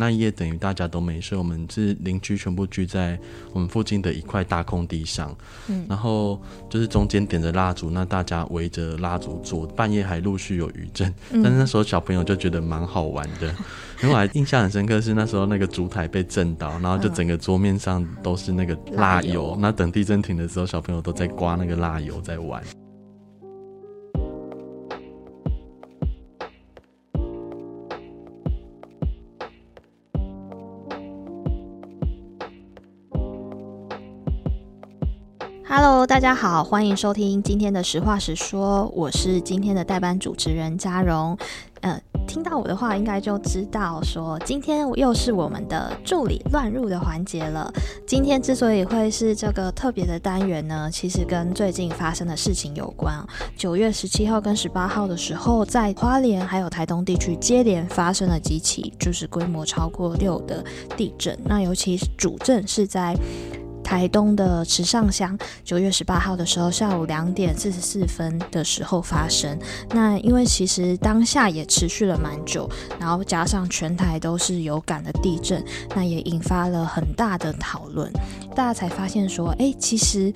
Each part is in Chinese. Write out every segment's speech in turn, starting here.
那一夜等于大家都没睡，我们是邻居全部聚在我们附近的一块大空地上，嗯，然后就是中间点着蜡烛，那大家围着蜡烛坐，半夜还陆续有余震，但是那时候小朋友就觉得蛮好玩的，因为我还印象很深刻是那时候那个烛台被震倒，然后就整个桌面上都是那个蜡油，那等地震停的时候，小朋友都在刮那个蜡油在玩。Hello，大家好，欢迎收听今天的实话实说，我是今天的代班主持人嘉荣。呃，听到我的话，应该就知道说今天又是我们的助理乱入的环节了。今天之所以会是这个特别的单元呢，其实跟最近发生的事情有关。九月十七号跟十八号的时候，在花莲还有台东地区接连发生了几起，就是规模超过六的地震。那尤其是主震是在。台东的池上乡，九月十八号的时候，下午两点四十四分的时候发生。那因为其实当下也持续了蛮久，然后加上全台都是有感的地震，那也引发了很大的讨论。大家才发现说，哎，其实。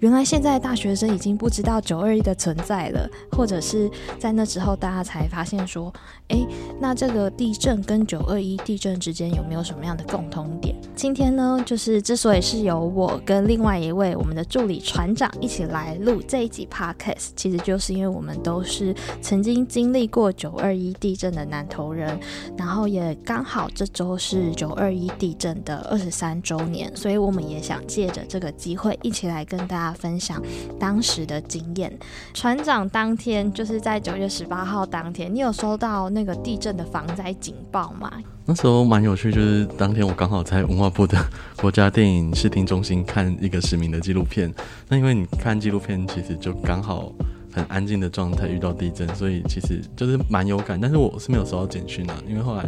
原来现在大学生已经不知道九二一的存在了，或者是在那之后，大家才发现说，诶，那这个地震跟九二一地震之间有没有什么样的共同点？今天呢，就是之所以是由我跟另外一位我们的助理船长一起来录这一集 podcast，其实就是因为我们都是曾经经历过九二一地震的南投人，然后也刚好这周是九二一地震的二十三周年，所以我们也想借着这个机会一起来跟大家。分享当时的经验。船长当天就是在九月十八号当天，你有收到那个地震的防灾警报吗？那时候蛮有趣，就是当天我刚好在文化部的国家电影视听中心看一个实名的纪录片。那因为你看纪录片，其实就刚好很安静的状态遇到地震，所以其实就是蛮有感。但是我是没有收到简讯啊，因为后来。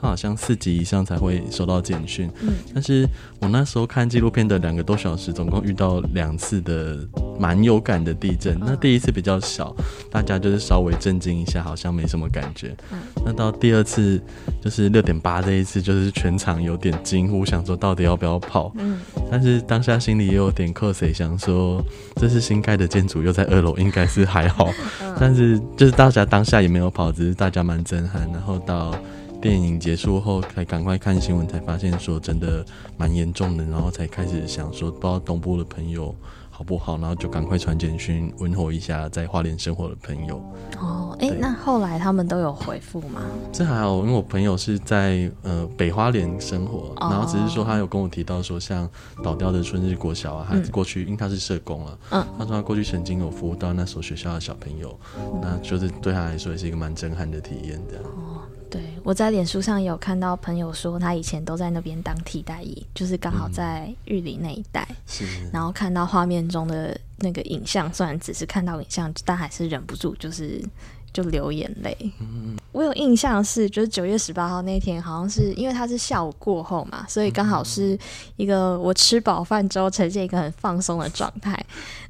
他好像四级以上才会收到简讯，嗯，但是我那时候看纪录片的两个多小时，总共遇到两次的蛮有感的地震。那第一次比较小，大家就是稍微震惊一下，好像没什么感觉。嗯那到第二次就是六点八这一次，就是全场有点惊呼，想说到底要不要跑？嗯，但是当下心里也有点克谁，想说这是新盖的建筑，又在二楼，应该是还好。但是就是大家当下也没有跑，只是大家蛮震撼。然后到。电影结束后，才赶快看新闻，才发现说真的蛮严重的，然后才开始想说，不知道东部的朋友好不好，然后就赶快传简讯问候一下在花莲生活的朋友。哦，哎、欸，那后来他们都有回复吗？这还好，因为我朋友是在呃北花莲生活，然后只是说他有跟我提到说，像倒掉的春日国小啊，他过去、嗯、因为他是社工啊，嗯，他说他过去曾经有服务到那所学校的小朋友，嗯、那就是对他来说也是一个蛮震撼的体验的。对，我在脸书上有看到朋友说，他以前都在那边当替代役，就是刚好在玉里那一带，然后看到画面中的那个影像，虽然只是看到影像，但还是忍不住就是就流眼泪。嗯，我有印象是，就是九月十八号那天，好像是因为他是下午过后嘛，所以刚好是一个我吃饱饭之后呈现一个很放松的状态，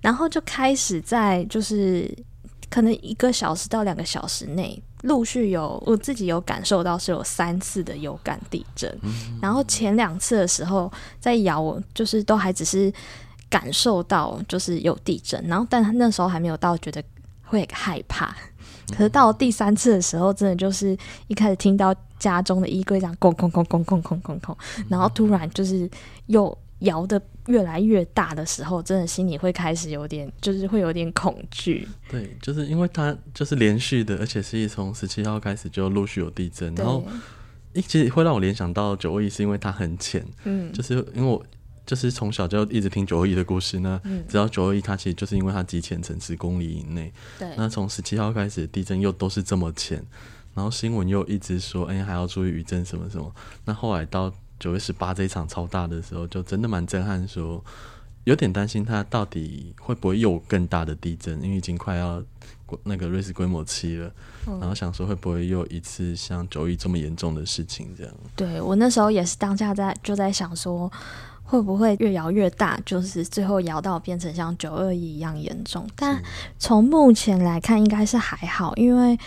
然后就开始在就是可能一个小时到两个小时内。陆续有我自己有感受到是有三次的有感地震，然后前两次的时候在摇，就是都还只是感受到就是有地震，然后但那时候还没有到觉得会害怕，可是到第三次的时候，真的就是一开始听到家中的衣柜这样咣咣咣咣咣咣咣咣，然后突然就是又。摇得越来越大的时候，真的心里会开始有点，就是会有点恐惧。对，就是因为它就是连续的，而且是从十七号开始就陆续有地震，然后一其实会让我联想到九二一，是因为它很浅。嗯，就是因为我就是从小就一直听九二一的故事呢，直到九二一它其实就是因为它极浅层十公里以内。对，那从十七号开始地震又都是这么浅，然后新闻又一直说，哎、欸，还要注意余震什么什么。那后来到。九月十八这一场超大的时候，就真的蛮震撼，说有点担心它到底会不会又更大的地震，因为已经快要那个瑞士规模七了，嗯，然后想说会不会又一次像九一这么严重的事情这样。对，我那时候也是当下在就在想说。会不会越摇越大？就是最后摇到变成像九二一一样严重？但从目前来看，应该是还好，因为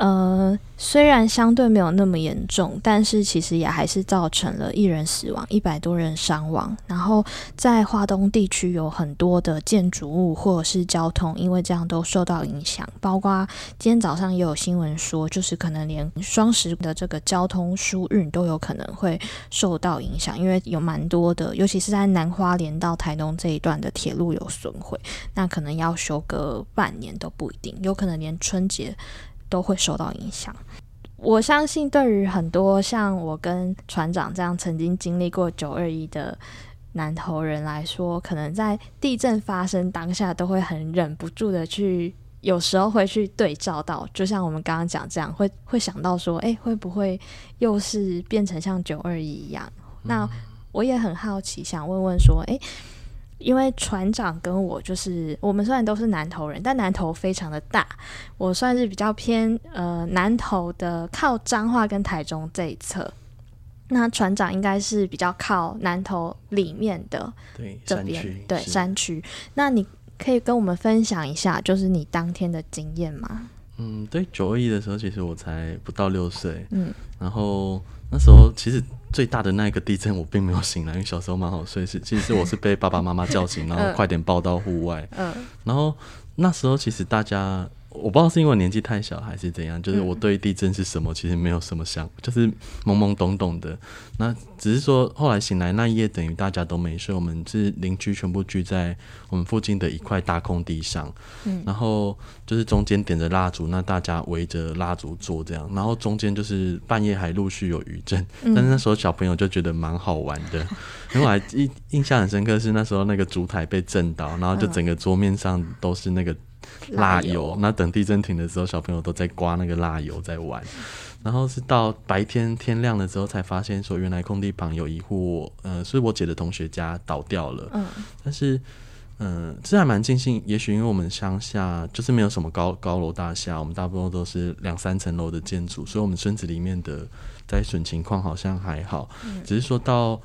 呃，虽然相对没有那么严重，但是其实也还是造成了一人死亡、一百多人伤亡。然后在华东地区有很多的建筑物或者是交通，因为这样都受到影响。包括今天早上也有新闻说，就是可能连双十的这个交通疏运都有可能会受到影响，因为有蛮多的，尤其是在南花莲到台东这一段的铁路有损毁，那可能要修个半年都不一定，有可能连春节。都会受到影响。我相信，对于很多像我跟船长这样曾经经历过九二一的南投人来说，可能在地震发生当下，都会很忍不住的去，有时候会去对照到，就像我们刚刚讲这样，会会想到说，诶，会不会又是变成像九二一一样？那我也很好奇，想问问说，诶。因为船长跟我就是，我们虽然都是南投人，但南投非常的大，我算是比较偏呃南投的，靠彰化跟台中这一侧。那船长应该是比较靠南投里面的对这边，对山区。那你可以跟我们分享一下，就是你当天的经验吗？嗯，对，九二一的时候，其实我才不到六岁，嗯，然后那时候其实。最大的那一个地震，我并没有醒来，因为小时候蛮好睡。是，其实是我是被爸爸妈妈叫醒，然后快点抱到户外。嗯，然后那时候其实大家。我不知道是因为年纪太小还是怎样，就是我对地震是什么，其实没有什么想，就是懵懵懂懂的。那只是说后来醒来那一夜，等于大家都没睡，我们是邻居全部聚在我们附近的一块大空地上，嗯，然后就是中间点着蜡烛，那大家围着蜡烛坐这样，然后中间就是半夜还陆续有余震，但是那时候小朋友就觉得蛮好玩的，因为我还印印象很深刻是那时候那个烛台被震倒，然后就整个桌面上都是那个。蜡油，那等地震停的时候，小朋友都在刮那个蜡油在玩，然后是到白天天亮了之后才发现说，原来空地旁有一户，呃，是我姐的同学家倒掉了。嗯，但是，嗯、呃，这还蛮庆幸，也许因为我们乡下就是没有什么高高楼大厦，我们大部分都是两三层楼的建筑，所以我们村子里面的灾损情况好像还好，只是说到。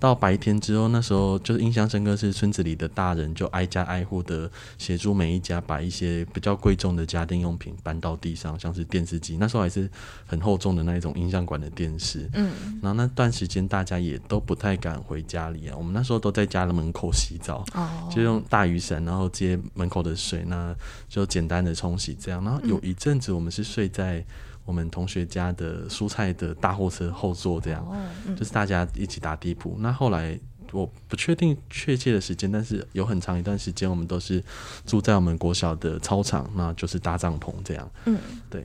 到白天之后，那时候就是印象深刻，是村子里的大人就挨家挨户的协助每一家把一些比较贵重的家电用品搬到地上，像是电视机，那时候还是很厚重的那一种音像馆的电视。嗯，然后那段时间大家也都不太敢回家里啊，我们那时候都在家的门口洗澡，哦，就用大雨伞，然后接门口的水，那就简单的冲洗这样。然后有一阵子我们是睡在。我们同学家的蔬菜的大货车后座，这样、哦嗯、就是大家一起打地铺。那后来我不确定确切的时间，但是有很长一段时间，我们都是住在我们国小的操场，那就是搭帐篷这样。嗯，对。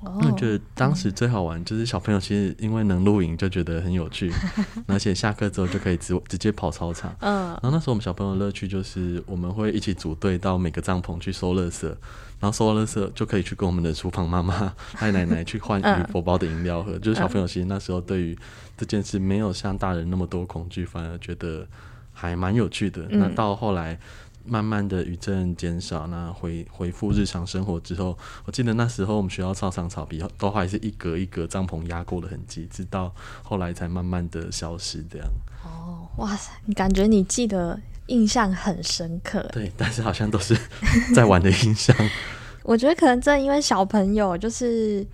那觉得当时最好玩，就是小朋友其实因为能露营，就觉得很有趣，而且下课之后就可以直直接跑操场。嗯，然后那时候我们小朋友乐趣就是我们会一起组队到每个帐篷去收垃圾，然后收完垃圾就可以去跟我们的厨房妈妈、太奶奶去换铝箔包的饮料喝。就是小朋友其实那时候对于这件事没有像大人那么多恐惧，反而觉得还蛮有趣的。那到后来。慢慢的余震减少，那回回复日常生活之后，我记得那时候我们学校操场草皮都还是一格一格帐篷压过的痕迹，直到后来才慢慢的消失。这样哦，哇塞，你感觉你记得印象很深刻。对，但是好像都是在玩的印象。我觉得可能正因为小朋友，就是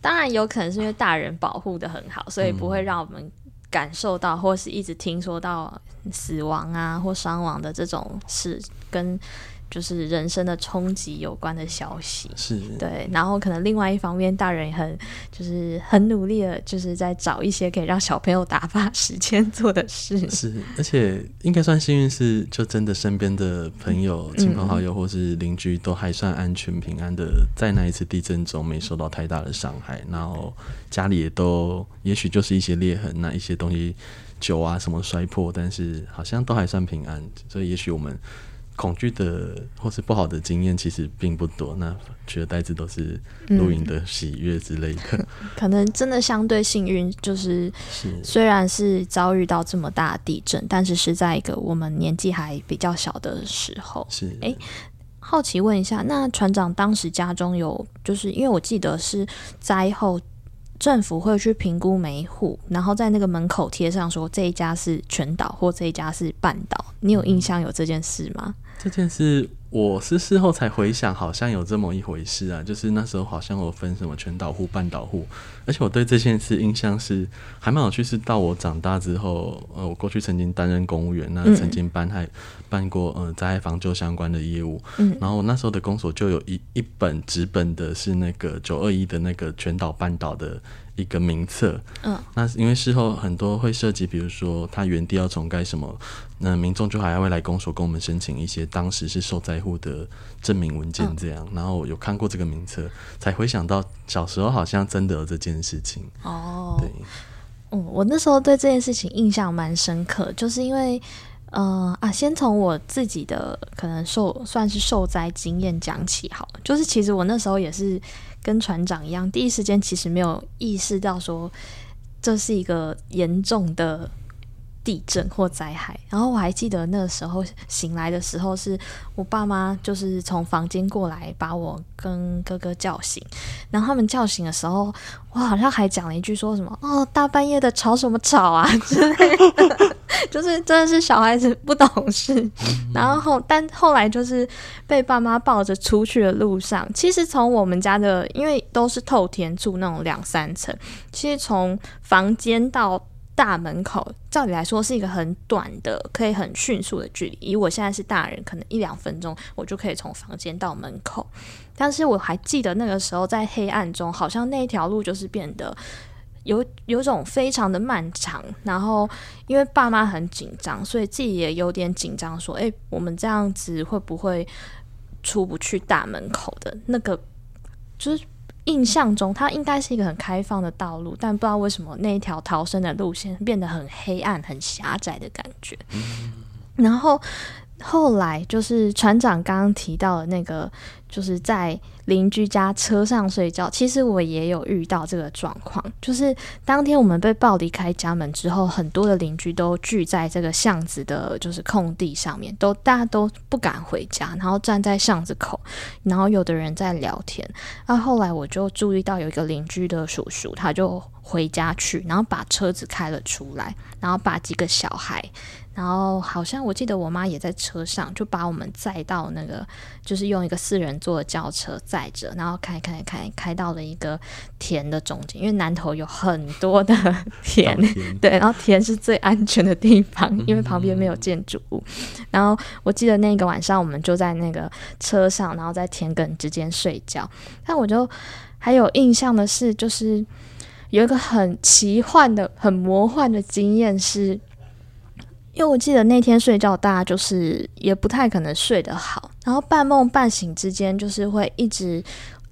当然有可能是因为大人保护的很好，所以不会让我们。感受到，或是一直听说到死亡啊或伤亡的这种事，跟就是人生的冲击有关的消息，是对。然后可能另外一方面，大人也很就是很努力的，就是在找一些可以让小朋友打发时间做的事。是，而且应该算幸运，是就真的身边的朋友、亲朋好友或是邻居都还算安全平安的，在那一次地震中没受到太大的伤害。然后家里也都，也许就是一些裂痕，那一些东西酒啊什么摔破，但是好像都还算平安。所以也许我们。恐惧的或是不好的经验其实并不多，那取而代之都是露营的喜悦之类的、嗯。可能真的相对幸运，就是虽然是遭遇到这么大的地震，但是是在一个我们年纪还比较小的时候。是，哎、欸，好奇问一下，那船长当时家中有，就是因为我记得是灾后。政府会去评估每一户，然后在那个门口贴上说这一家是全岛或这一家是半岛。你有印象有这件事吗？这件事。我是事后才回想，好像有这么一回事啊，就是那时候好像我分什么全岛户、半岛户，而且我对这件事印象是还蛮有趣。是到我长大之后，呃，我过去曾经担任公务员，那曾经办还办过呃灾害防救相关的业务，嗯，然后那时候的公所就有一一本纸本的是那个九二一的那个全岛半岛的。一个名册，嗯，那因为事后很多会涉及，比如说他原地要重盖什么，那民众就还会来公所跟我们申请一些当时是受灾户的证明文件，这样，嗯、然后有看过这个名册，才回想到小时候好像真的有这件事情。哦，对，嗯，我那时候对这件事情印象蛮深刻，就是因为，呃啊，先从我自己的可能受算是受灾经验讲起好了，就是其实我那时候也是。跟船长一样，第一时间其实没有意识到说这是一个严重的地震或灾害。然后我还记得那个时候醒来的时候，是我爸妈就是从房间过来把我跟哥哥叫醒。然后他们叫醒的时候，我好像还讲了一句说什么“哦，大半夜的吵什么吵啊”之类的。就是真的是小孩子不懂事，然后后但后来就是被爸妈抱着出去的路上，其实从我们家的，因为都是透天住那种两三层，其实从房间到大门口，照理来说是一个很短的，可以很迅速的距离。以我现在是大人，可能一两分钟我就可以从房间到门口，但是我还记得那个时候在黑暗中，好像那条路就是变得。有有种非常的漫长，然后因为爸妈很紧张，所以自己也有点紧张，说：“诶，我们这样子会不会出不去大门口的那个？”就是印象中，它应该是一个很开放的道路，但不知道为什么那一条逃生的路线变得很黑暗、很狭窄的感觉。然后后来就是船长刚刚提到的那个。就是在邻居家车上睡觉，其实我也有遇到这个状况。就是当天我们被抱离开家门之后，很多的邻居都聚在这个巷子的，就是空地上面，都大家都不敢回家，然后站在巷子口，然后有的人在聊天。那后来我就注意到有一个邻居的叔叔，他就回家去，然后把车子开了出来，然后把几个小孩。然后好像我记得我妈也在车上，就把我们载到那个，就是用一个四人座的轿车载着，然后开开开开到了一个田的中间，因为南头有很多的 田，田对，然后田是最安全的地方，因为旁边没有建筑物。然后我记得那个晚上我们就在那个车上，然后在田埂之间睡觉。但我就还有印象的是，就是有一个很奇幻的、很魔幻的经验是。因为我记得那天睡觉，大家就是也不太可能睡得好，然后半梦半醒之间，就是会一直。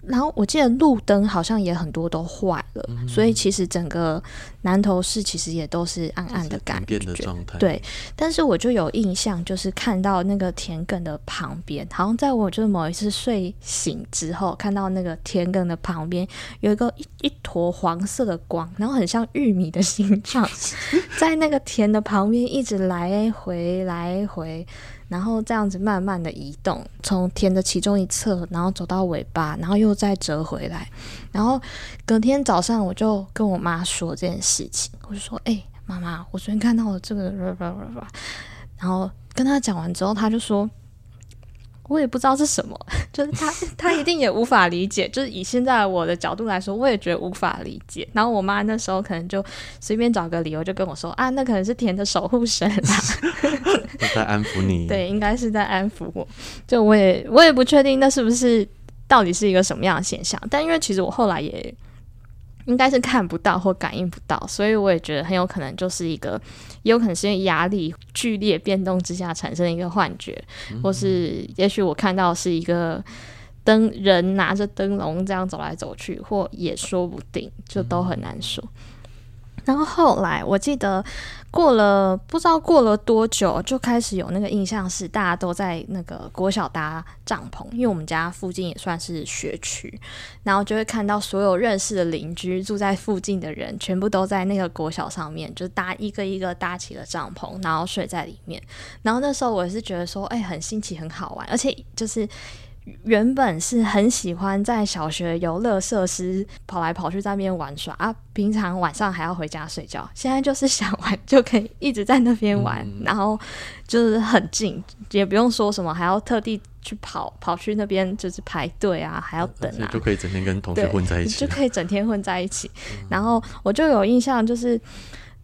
然后我记得路灯好像也很多都坏了，嗯、所以其实整个南投市其实也都是暗暗的感觉。的状态。对，但是我就有印象，就是看到那个田埂的旁边，好像在我就是某一次睡醒之后，看到那个田埂的旁边有一个一一坨黄色的光，然后很像玉米的形状，在那个田的旁边一直来回来回。然后这样子慢慢的移动，从田的其中一侧，然后走到尾巴，然后又再折回来。然后隔天早上，我就跟我妈说这件事情，我就说：“哎、妈妈，我昨天看到了这个。”然后跟他讲完之后，他就说。我也不知道是什么，就是他，他一定也无法理解。就是以现在我的角度来说，我也觉得无法理解。然后我妈那时候可能就随便找个理由，就跟我说：“啊，那可能是田的守护神啊，在安抚你。”对，应该是在安抚我。就我也我也不确定那是不是到底是一个什么样的现象。但因为其实我后来也。应该是看不到或感应不到，所以我也觉得很有可能就是一个，也有可能是因为压力剧烈变动之下产生的一个幻觉，嗯、或是也许我看到是一个灯人拿着灯笼这样走来走去，或也说不定，就都很难说。嗯然后后来，我记得过了不知道过了多久，就开始有那个印象是大家都在那个国小搭帐篷，因为我们家附近也算是学区，然后就会看到所有认识的邻居住在附近的人，全部都在那个国小上面，就搭一个一个搭起了帐篷，然后睡在里面。然后那时候我也是觉得说，哎，很新奇，很好玩，而且就是。原本是很喜欢在小学游乐设施跑来跑去在那边玩耍啊，平常晚上还要回家睡觉。现在就是想玩就可以一直在那边玩，嗯、然后就是很近，也不用说什么还要特地去跑跑去那边就是排队啊，还要等啊，就可以整天跟同学混在一起，就可以整天混在一起。嗯、然后我就有印象，就是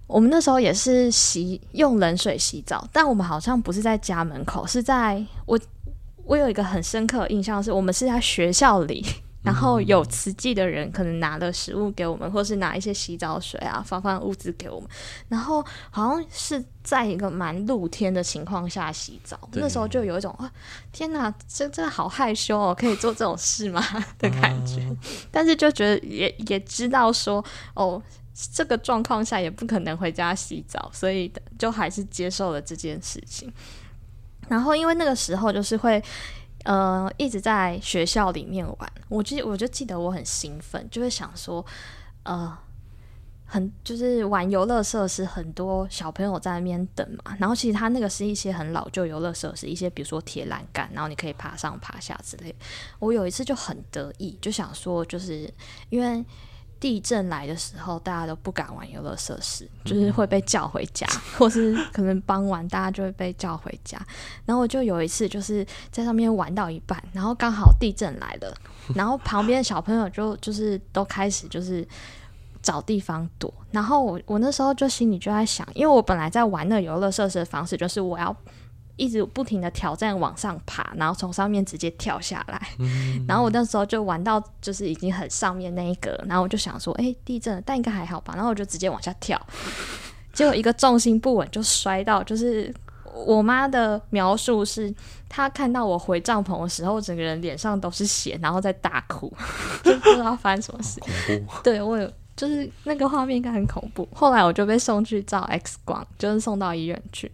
我们那时候也是洗用冷水洗澡，但我们好像不是在家门口，是在我。我有一个很深刻的印象，是我们是在学校里，然后有慈济的人可能拿了食物给我们，或是拿一些洗澡水啊，放放物资给我们，然后好像是在一个蛮露天的情况下洗澡，那时候就有一种啊，天哪，这真的好害羞哦，可以做这种事吗？的感觉，但是就觉得也也知道说哦，这个状况下也不可能回家洗澡，所以就还是接受了这件事情。然后，因为那个时候就是会，呃，一直在学校里面玩。我记，我就记得我很兴奋，就会想说，呃，很就是玩游乐设施，很多小朋友在那边等嘛。然后，其实他那个是一些很老旧游乐设施，一些比如说铁栏杆，然后你可以爬上爬下之类。我有一次就很得意，就想说，就是因为。地震来的时候，大家都不敢玩游乐设施，就是会被叫回家，或是可能傍晚大家就会被叫回家。然后我就有一次就是在上面玩到一半，然后刚好地震来了，然后旁边的小朋友就就是都开始就是找地方躲。然后我我那时候就心里就在想，因为我本来在玩那游乐设施的方式就是我要。一直不停的挑战往上爬，然后从上面直接跳下来。嗯、然后我那时候就玩到就是已经很上面那一格，然后我就想说，哎、欸，地震了，但应该还好吧。然后我就直接往下跳，结果一个重心不稳就摔到。就是我妈的描述是，她看到我回帐篷的时候，整个人脸上都是血，然后在大哭，就不知道发生什么事。对，我有，就是那个画面应该很恐怖。后来我就被送去照 X 光，就是送到医院去。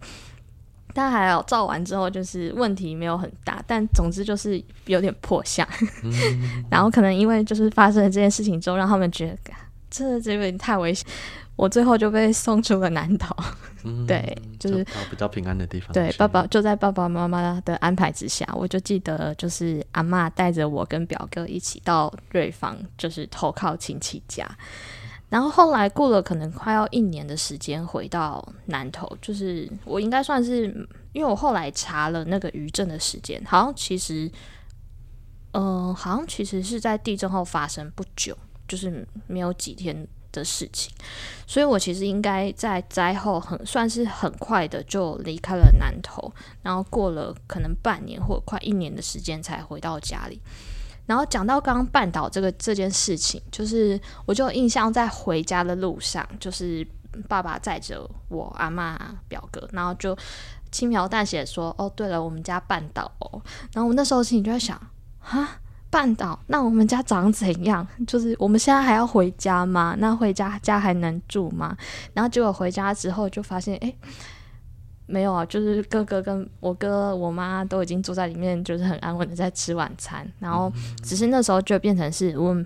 但还好，照完之后就是问题没有很大，但总之就是有点破相。嗯、然后可能因为就是发生了这件事情之后，让他们觉得这这边太危险，我最后就被送出了南岛。嗯、对，就是就比较平安的地方。对，爸爸就在爸爸妈妈的安排之下，我就记得就是阿妈带着我跟表哥一起到瑞芳，就是投靠亲戚家。然后后来过了可能快要一年的时间，回到南投，就是我应该算是，因为我后来查了那个余震的时间，好像其实，嗯、好像其实是在地震后发生不久，就是没有几天的事情，所以我其实应该在灾后很算是很快的就离开了南投，然后过了可能半年或快一年的时间才回到家里。然后讲到刚刚绊倒这个这件事情，就是我就印象在回家的路上，就是爸爸载着我阿嬷表哥，然后就轻描淡写说：“哦，对了，我们家绊倒哦。”然后我那时候心里就在想：“哈，绊倒？那我们家长怎样？就是我们现在还要回家吗？那回家家还能住吗？”然后结果回家之后就发现，哎。没有啊，就是哥哥跟我哥、我妈都已经坐在里面，就是很安稳的在吃晚餐。然后只是那时候就变成是我们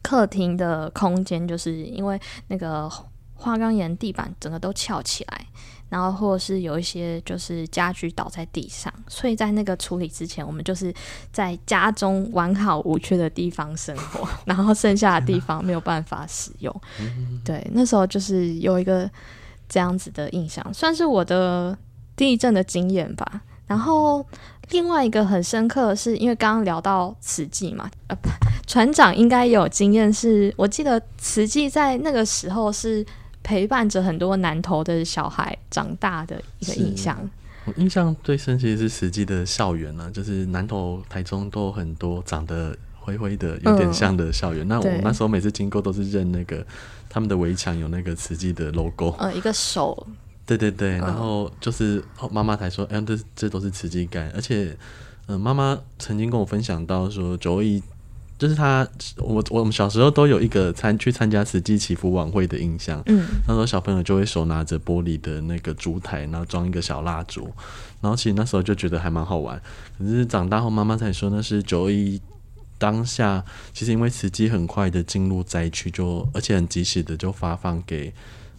客厅的空间，就是因为那个花岗岩地板整个都翘起来，然后或者是有一些就是家具倒在地上，所以在那个处理之前，我们就是在家中完好无缺的地方生活，然后剩下的地方没有办法使用。对，那时候就是有一个。这样子的印象，算是我的地震的经验吧。然后另外一个很深刻的是，因为刚刚聊到慈济嘛，呃，船长应该有经验，是我记得慈济在那个时候是陪伴着很多南投的小孩长大的一个印象。我印象最深其实是慈济的校园呢，就是南投、台中都有很多长得灰灰的、有点像的校园。嗯、那我那时候每次经过都是认那个。他们的围墙有那个慈济的 logo，呃，一个手，对对对，然后就是妈妈才说，哎，这这都是慈济盖，而且，嗯、呃，妈妈曾经跟我分享到说，九二一就是他，我我们小时候都有一个参去参加慈济祈福晚会的印象，嗯，那时候小朋友就会手拿着玻璃的那个烛台，然后装一个小蜡烛，然后其实那时候就觉得还蛮好玩，可是长大后妈妈才说那是九二一。当下其实因为慈济很快的进入灾区，就而且很及时的就发放给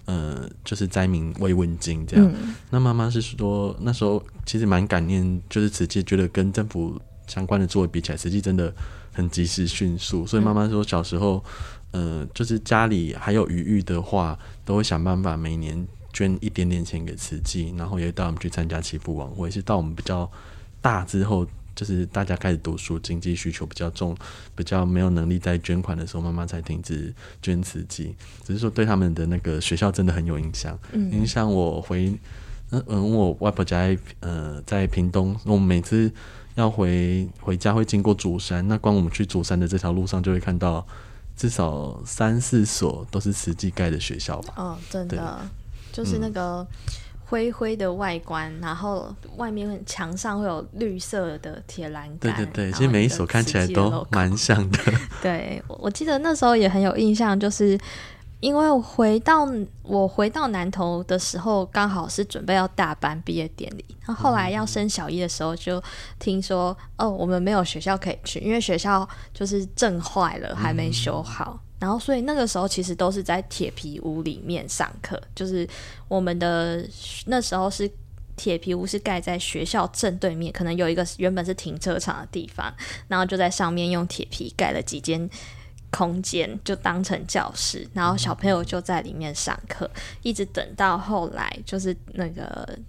呃就是灾民慰问金这样。嗯、那妈妈是说那时候其实蛮感念，就是慈济觉得跟政府相关的作为比起来，实际真的很及时迅速。所以妈妈说，小时候，呃，就是家里还有余裕的话，都会想办法每年捐一点点钱给慈济，然后也带我们去参加祈福晚会。是到我们比较大之后。就是大家开始读书，经济需求比较重，比较没有能力在捐款的时候，妈妈才停止捐慈济。只是说对他们的那个学校真的很有影响，嗯、影响我回，嗯嗯，我外婆家在呃在屏东，我们每次要回回家会经过竹山，那光我们去竹山的这条路上就会看到至少三四所都是慈济盖的学校吧？哦，真的，就是那个。嗯灰灰的外观，然后外面墙上会有绿色的铁栏杆。对对对，其实每一所看起来都蛮像的。对，我记得那时候也很有印象，就是因为回到我回到南头的时候，刚好是准备要大班毕业典礼，然后后来要升小一的时候，就听说、嗯、哦，我们没有学校可以去，因为学校就是震坏了，还没修好。嗯然后，所以那个时候其实都是在铁皮屋里面上课，就是我们的那时候是铁皮屋，是盖在学校正对面，可能有一个原本是停车场的地方，然后就在上面用铁皮盖了几间空间，就当成教室，然后小朋友就在里面上课，一直等到后来就是那个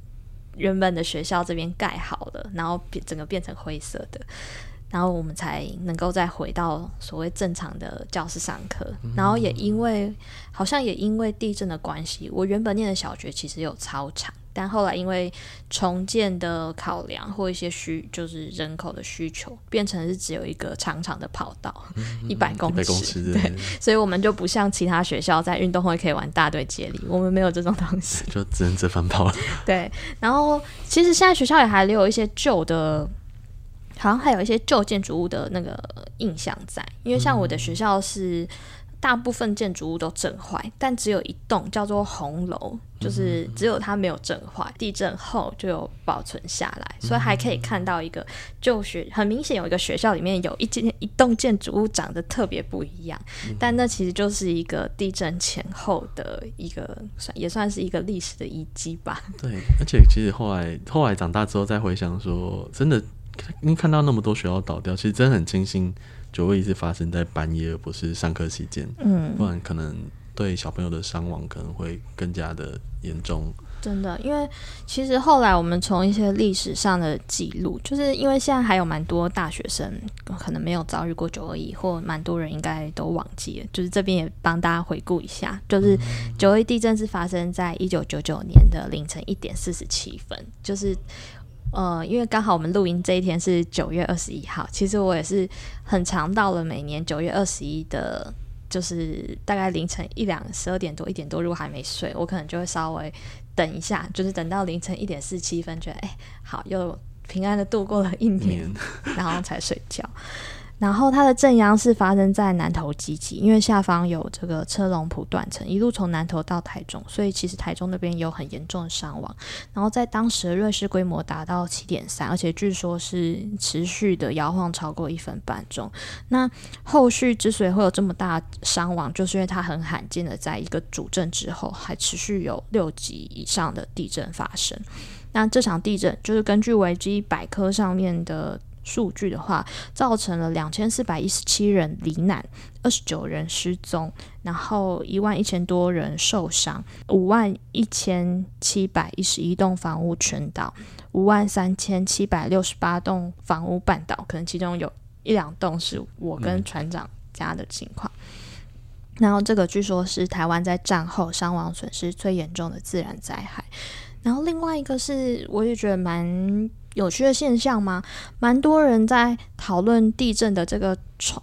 原本的学校这边盖好了，然后整个变成灰色的。然后我们才能够再回到所谓正常的教室上课。然后也因为好像也因为地震的关系，我原本念的小学其实有操场，但后来因为重建的考量或一些需就是人口的需求，变成是只有一个长长的跑道，一百公尺。对，所以我们就不像其他学校在运动会可以玩大队接力，我们没有这种东西，就只能折返跑了。对，然后其实现在学校也还留有一些旧的。好像还有一些旧建筑物的那个印象在，因为像我的学校是大部分建筑物都震坏，但只有一栋叫做红楼，就是只有它没有震坏，地震后就有保存下来，所以还可以看到一个旧学，很明显有一个学校里面有一间一栋建筑物长得特别不一样，但那其实就是一个地震前后的一个算也算是一个历史的遗迹吧。对，而且其实后来后来长大之后再回想说，真的。因为看到那么多学校倒掉，其实真的很庆幸九二一是发生在半夜，而不是上课期间。嗯，不然可能对小朋友的伤亡可能会更加的严重。真的，因为其实后来我们从一些历史上的记录，就是因为现在还有蛮多大学生可能没有遭遇过九二一，或蛮多人应该都忘记了。就是这边也帮大家回顾一下，就是九二一地震是发生在一九九九年的凌晨一点四十七分，就是。呃，因为刚好我们录音这一天是九月二十一号，其实我也是很常到了每年九月二十一的，就是大概凌晨一两十二点多一点多，如果还没睡，我可能就会稍微等一下，就是等到凌晨一点四十七分，觉得哎，好，又平安的度过了一年，然后才睡觉。然后它的震央是发生在南投基集，因为下方有这个车龙埔断层，一路从南投到台中，所以其实台中那边有很严重的伤亡。然后在当时的瑞士规模达到七点三，而且据说是持续的摇晃超过一分半钟。那后续之所以会有这么大伤亡，就是因为它很罕见的在一个主震之后，还持续有六级以上的地震发生。那这场地震就是根据维基百科上面的。数据的话，造成了两千四百一十七人罹难，二十九人失踪，然后一万一千多人受伤，五万一千七百一十一栋房屋全倒，五万三千七百六十八栋房屋半倒，可能其中有一两栋是我跟船长家的情况。嗯、然后这个据说是台湾在战后伤亡损失最严重的自然灾害。然后另外一个是，我也觉得蛮。有趣的现象吗？蛮多人在讨论地震的这个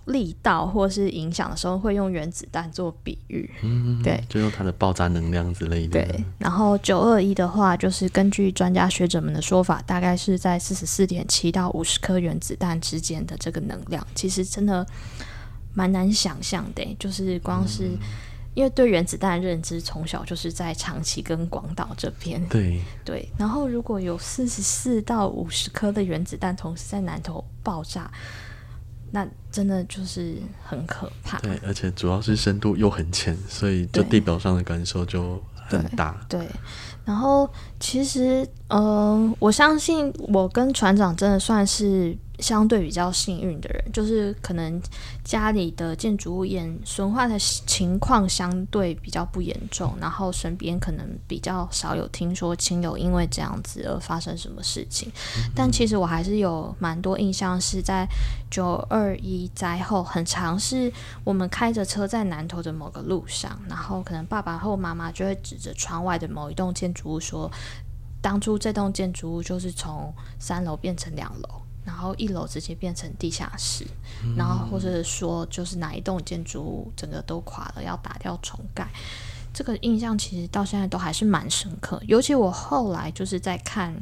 力道或是影响的时候，会用原子弹做比喻。嗯，对，就用它的爆炸能量之类的。对，然后九二一的话，就是根据专家学者们的说法，大概是在四十四点七到五十颗原子弹之间的这个能量，其实真的蛮难想象的。就是光是。嗯因为对原子弹的认知从小就是在长崎跟广岛这边，对对。然后如果有四十四到五十颗的原子弹同时在南头爆炸，那真的就是很可怕。对，而且主要是深度又很浅，所以就地表上的感受就很大。对，对，然后其实，嗯、呃，我相信我跟船长真的算是。相对比较幸运的人，就是可能家里的建筑物严损坏的情况相对比较不严重，然后身边可能比较少有听说亲友因为这样子而发生什么事情。但其实我还是有蛮多印象，是在九二一灾后，很常是我们开着车在南投的某个路上，然后可能爸爸或妈妈就会指着窗外的某一栋建筑物说。当初这栋建筑物就是从三楼变成两楼，然后一楼直接变成地下室，嗯、然后或者说就是哪一栋建筑物整个都垮了，要打掉重盖。这个印象其实到现在都还是蛮深刻。尤其我后来就是在看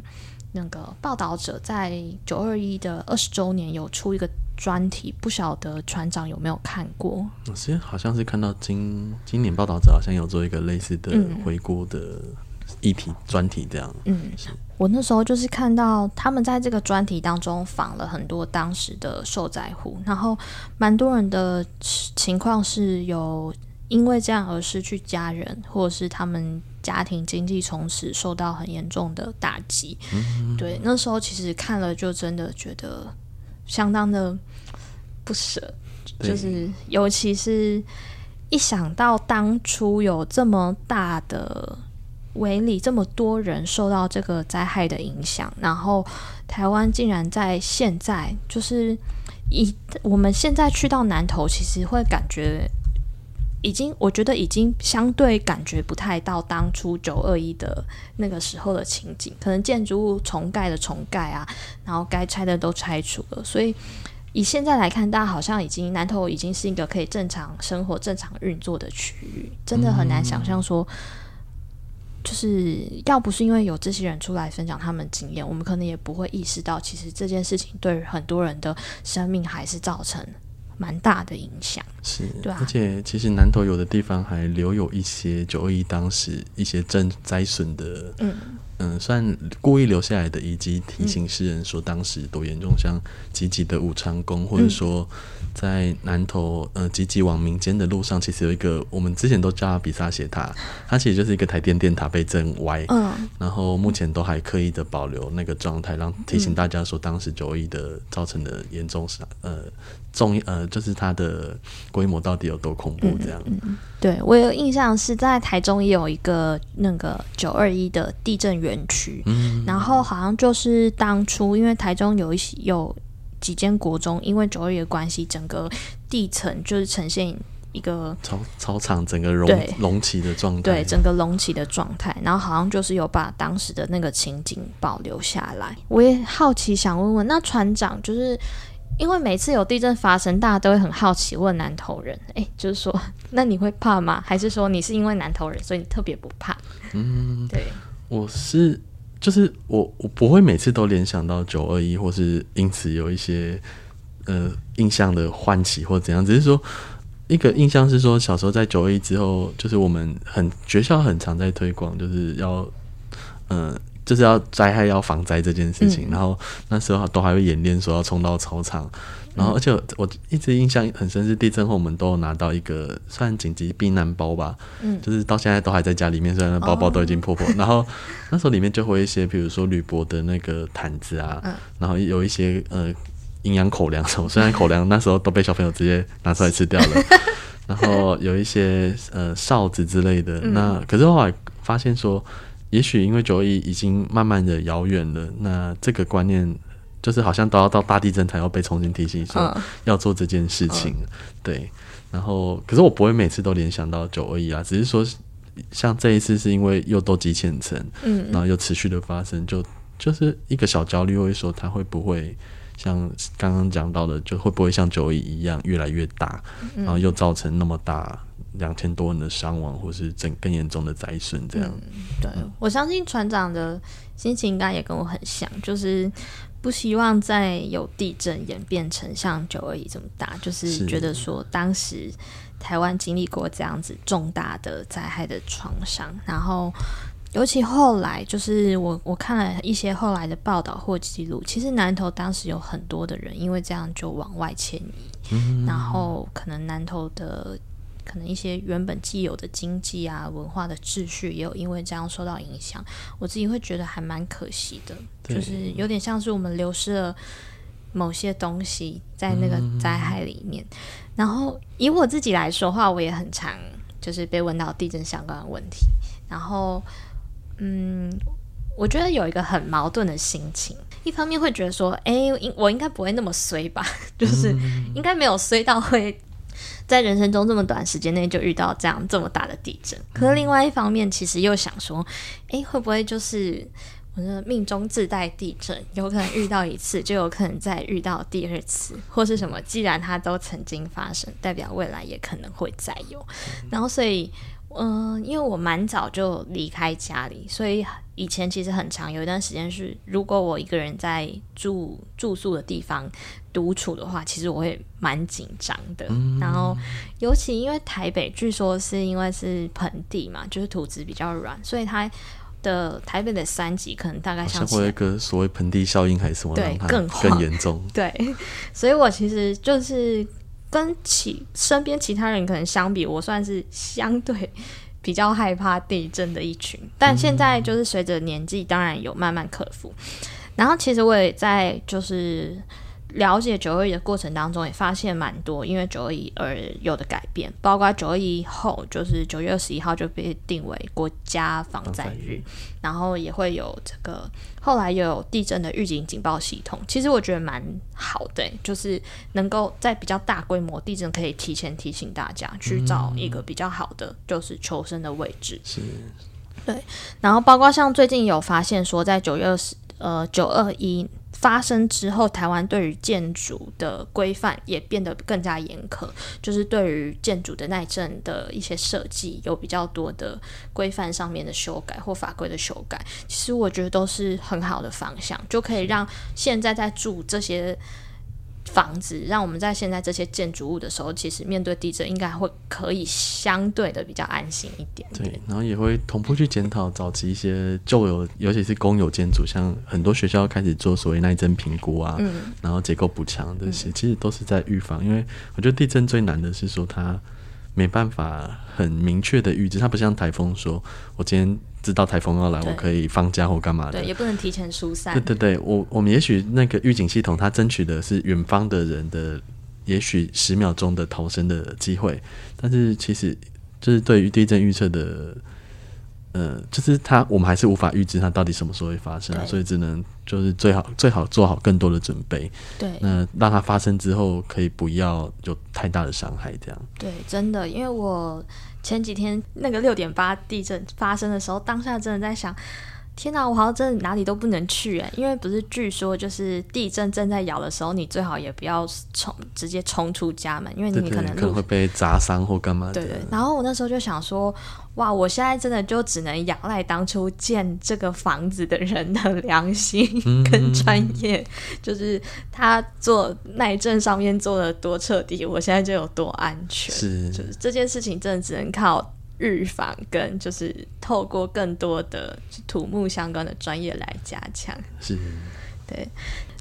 那个报道者在九二一的二十周年有出一个专题，不晓得船长有没有看过？其实好像是看到今今年报道者好像有做一个类似的回顾的、嗯。议题专题这样，嗯，我那时候就是看到他们在这个专题当中访了很多当时的受灾户，然后蛮多人的情况是有因为这样而失去家人，或者是他们家庭经济从此受到很严重的打击。嗯，对，那时候其实看了就真的觉得相当的不舍，就是尤其是一想到当初有这么大的。围里这么多人受到这个灾害的影响，然后台湾竟然在现在就是以我们现在去到南投，其实会感觉已经，我觉得已经相对感觉不太到当初九二一的那个时候的情景，可能建筑物重盖的重盖啊，然后该拆的都拆除了，所以以现在来看，大家好像已经南投已经是一个可以正常生活、正常运作的区域，真的很难想象说。就是要不是因为有这些人出来分享他们经验，我们可能也不会意识到，其实这件事情对很多人的生命还是造成蛮大的影响。是，对啊。而且其实南投有的地方还留有一些九二一当时一些震灾损的，嗯嗯，算故意留下来的遗迹，提醒世人说当时多严重，像集集的武昌宫，或者说。在南投呃，集集往民间的路上，其实有一个我们之前都叫它比萨斜塔，它其实就是一个台电电塔被震歪，嗯，然后目前都还刻意的保留那个状态，让提醒大家说当时九二一的造成的严重伤呃重呃就是它的规模到底有多恐怖这样。嗯嗯、对我有印象是在台中也有一个那个九二一的地震园区，嗯，然后好像就是当初因为台中有一些有。几间国中因为九二一的关系，整个地层就是呈现一个操操场整个隆隆起的状态，对，整个隆起的状态。然后好像就是有把当时的那个情景保留下来。我也好奇想问问，那船长就是因为每次有地震发生，大家都会很好奇问南投人，哎，就是说，那你会怕吗？还是说你是因为南投人，所以你特别不怕？嗯，对，我是。就是我，我不会每次都联想到九二一，或是因此有一些呃印象的唤起或怎样。只是说一个印象是说，小时候在九二一之后，就是我们很学校很常在推广，就是要嗯、呃，就是要灾害要防灾这件事情。嗯、然后那时候都还会演练说要冲到操场。然后，而且我一直印象很深，是地震后我们都有拿到一个算紧急避难包吧，嗯，就是到现在都还在家里面，虽然那包包都已经破破。哦、然后那时候里面就会一些，比如说铝箔的那个毯子啊，嗯、然后有一些呃营养口粮什么，虽然口粮那时候都被小朋友直接拿出来吃掉了，然后有一些呃哨子之类的。那可是后来发现说，也许因为九二一已经慢慢的遥远了，那这个观念。就是好像都要到大地震才要被重新提醒说要做这件事情，嗯、对。然后，可是我不会每次都联想到九二一啊，只是说像这一次是因为又都积浅层，嗯，然后又持续的发生，就就是一个小焦虑，会说它会不会像刚刚讲到的，就会不会像九二一一样越来越大，然后又造成那么大两千多人的伤亡，或是整更严重的灾损这样。嗯、对，我相信船长的心情应该也跟我很像，就是。不希望再有地震演变成像九二一这么大，就是觉得说当时台湾经历过这样子重大的灾害的创伤，然后尤其后来就是我我看了一些后来的报道或记录，其实南投当时有很多的人因为这样就往外迁移，嗯、然后可能南投的。可能一些原本既有的经济啊、文化的秩序，也有因为这样受到影响。我自己会觉得还蛮可惜的，就是有点像是我们流失了某些东西在那个灾害里面。嗯、然后以我自己来说话，我也很常就是被问到地震相关的问题。然后，嗯，我觉得有一个很矛盾的心情，一方面会觉得说，哎，我应该不会那么衰吧，就是应该没有衰到会在人生中这么短时间内就遇到这样这么大的地震。可是另外一方面，其实又想说，哎，会不会就是我的命中自带地震，有可能遇到一次，就有可能再遇到第二次，或是什么？既然它都曾经发生，代表未来也可能会再有。然后，所以。嗯、呃，因为我蛮早就离开家里，所以以前其实很长有一段时间是，如果我一个人在住住宿的地方独处的话，其实我会蛮紧张的。嗯、然后，尤其因为台北，据说是因为是盆地嘛，就是土质比较软，所以它的台北的三级可能大概像会有一个所谓盆地效应还是什么，对，更更严重。对，所以我其实就是。跟其身边其他人可能相比，我算是相对比较害怕地震的一群。但现在就是随着年纪，当然有慢慢克服。然后其实我也在就是。了解九二一的过程当中，也发现蛮多因为九二一而有的改变，包括九二一后，就是九月二十一号就被定为国家防灾日，然后也会有这个后来又有地震的预警警报系统。其实我觉得蛮好的，就是能够在比较大规模地震可以提前提醒大家去找一个比较好的就是求生的位置。是，对。然后包括像最近有发现说，在九月二十呃九二一。发生之后，台湾对于建筑的规范也变得更加严苛，就是对于建筑的耐震的一些设计有比较多的规范上面的修改或法规的修改。其实我觉得都是很好的方向，就可以让现在在住这些。房子让我们在现在这些建筑物的时候，其实面对地震应该会可以相对的比较安心一点。对，然后也会同步去检讨早期一些旧有，尤其是公有建筑，像很多学校开始做所谓耐震评估啊，嗯、然后结构补强这些，其实都是在预防。因为我觉得地震最难的是说它没办法很明确的预知，它不像台风说，我今天。知道台风要来，我可以放假或干嘛的？对，也不能提前疏散。对对对，我我们也许那个预警系统，它争取的是远方的人的，也许十秒钟的逃生的机会，但是其实就是对于地震预测的，呃，就是它我们还是无法预知它到底什么时候会发生，所以只能就是最好最好做好更多的准备。对，那让它发生之后，可以不要有太大的伤害，这样。对，真的，因为我。前几天那个六点八地震发生的时候，当下真的在想，天哪，我好像真的哪里都不能去哎，因为不是据说就是地震正在摇的时候，你最好也不要冲直接冲出家门，因为你可能会被砸伤或干嘛的。对对。然后我那时候就想说。哇！我现在真的就只能仰赖当初建这个房子的人的良心 跟专业，嗯、就是他做耐震上面做的多彻底，我现在就有多安全。是，就是这件事情真的只能靠预防跟就是透过更多的土木相关的专业来加强。是，对。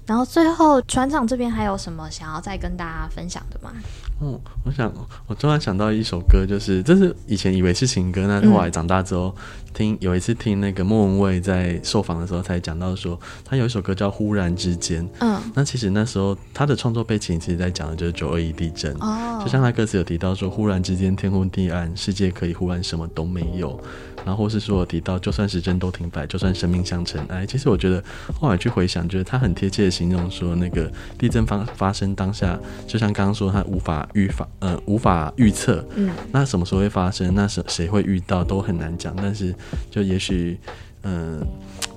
然后最后船长这边还有什么想要再跟大家分享的吗？哦，我想，我突然想到一首歌，就是这是以前以为是情歌，那后来长大之后、嗯、听，有一次听那个莫文蔚在受访的时候才讲到说，他有一首歌叫《忽然之间》。嗯，那其实那时候他的创作背景其实在讲的就是九二一地震。哦，就像他歌词有提到说，忽然之间天昏地暗，世界可以忽然什么都没有。然后或是说我提到，就算时针都停摆，就算生命像尘埃。其实我觉得后来去回想，觉得他很贴切的形容说，那个地震发发生当下，就像刚刚说，他无法预防，呃，无法预测。嗯。那什么时候会发生？那谁谁会遇到都很难讲。但是就也许，嗯、呃，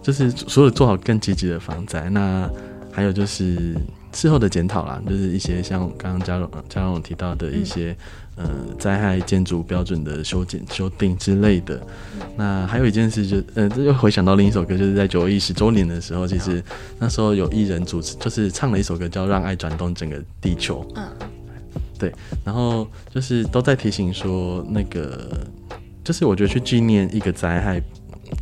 就是所有做好更积极的防灾。那还有就是事后的检讨啦，就是一些像刚刚嘉荣嘉荣提到的一些。灾害建筑标准的修剪、修订之类的。那还有一件事就，呃，这又回想到另一首歌，就是在九一十周年的时候，其实那时候有艺人主持，就是唱了一首歌叫《让爱转动整个地球》。嗯，对。然后就是都在提醒说，那个就是我觉得去纪念一个灾害。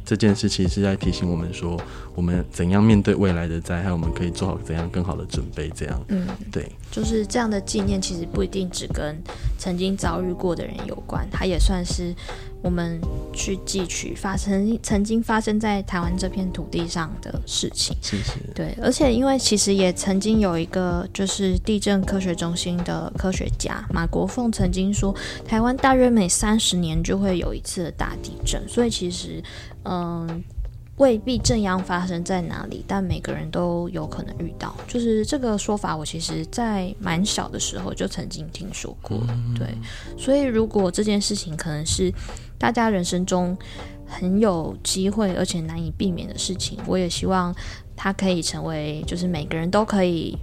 这件事其实是在提醒我们说，我们怎样面对未来的灾害，我们可以做好怎样更好的准备。这样，嗯，对，就是这样的纪念，其实不一定只跟曾经遭遇过的人有关，它也算是。我们去汲取发生曾经发生在台湾这片土地上的事情，是是，对，而且因为其实也曾经有一个就是地震科学中心的科学家马国凤曾经说，台湾大约每三十年就会有一次的大地震，所以其实嗯。未必正央发生在哪里，但每个人都有可能遇到。就是这个说法，我其实在蛮小的时候就曾经听说过。对，所以如果这件事情可能是大家人生中很有机会而且难以避免的事情，我也希望它可以成为，就是每个人都可以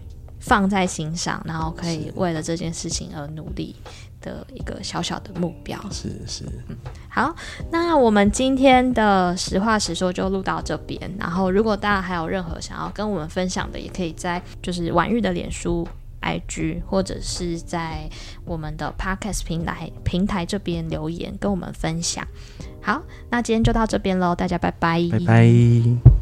放在心上，然后可以为了这件事情而努力。的一个小小的目标是是，嗯，好，那我们今天的实话实说就录到这边。然后，如果大家还有任何想要跟我们分享的，也可以在就是婉玉的脸书、IG，或者是在我们的 Podcast 平台平台这边留言跟我们分享。好，那今天就到这边喽，大家拜拜，拜拜。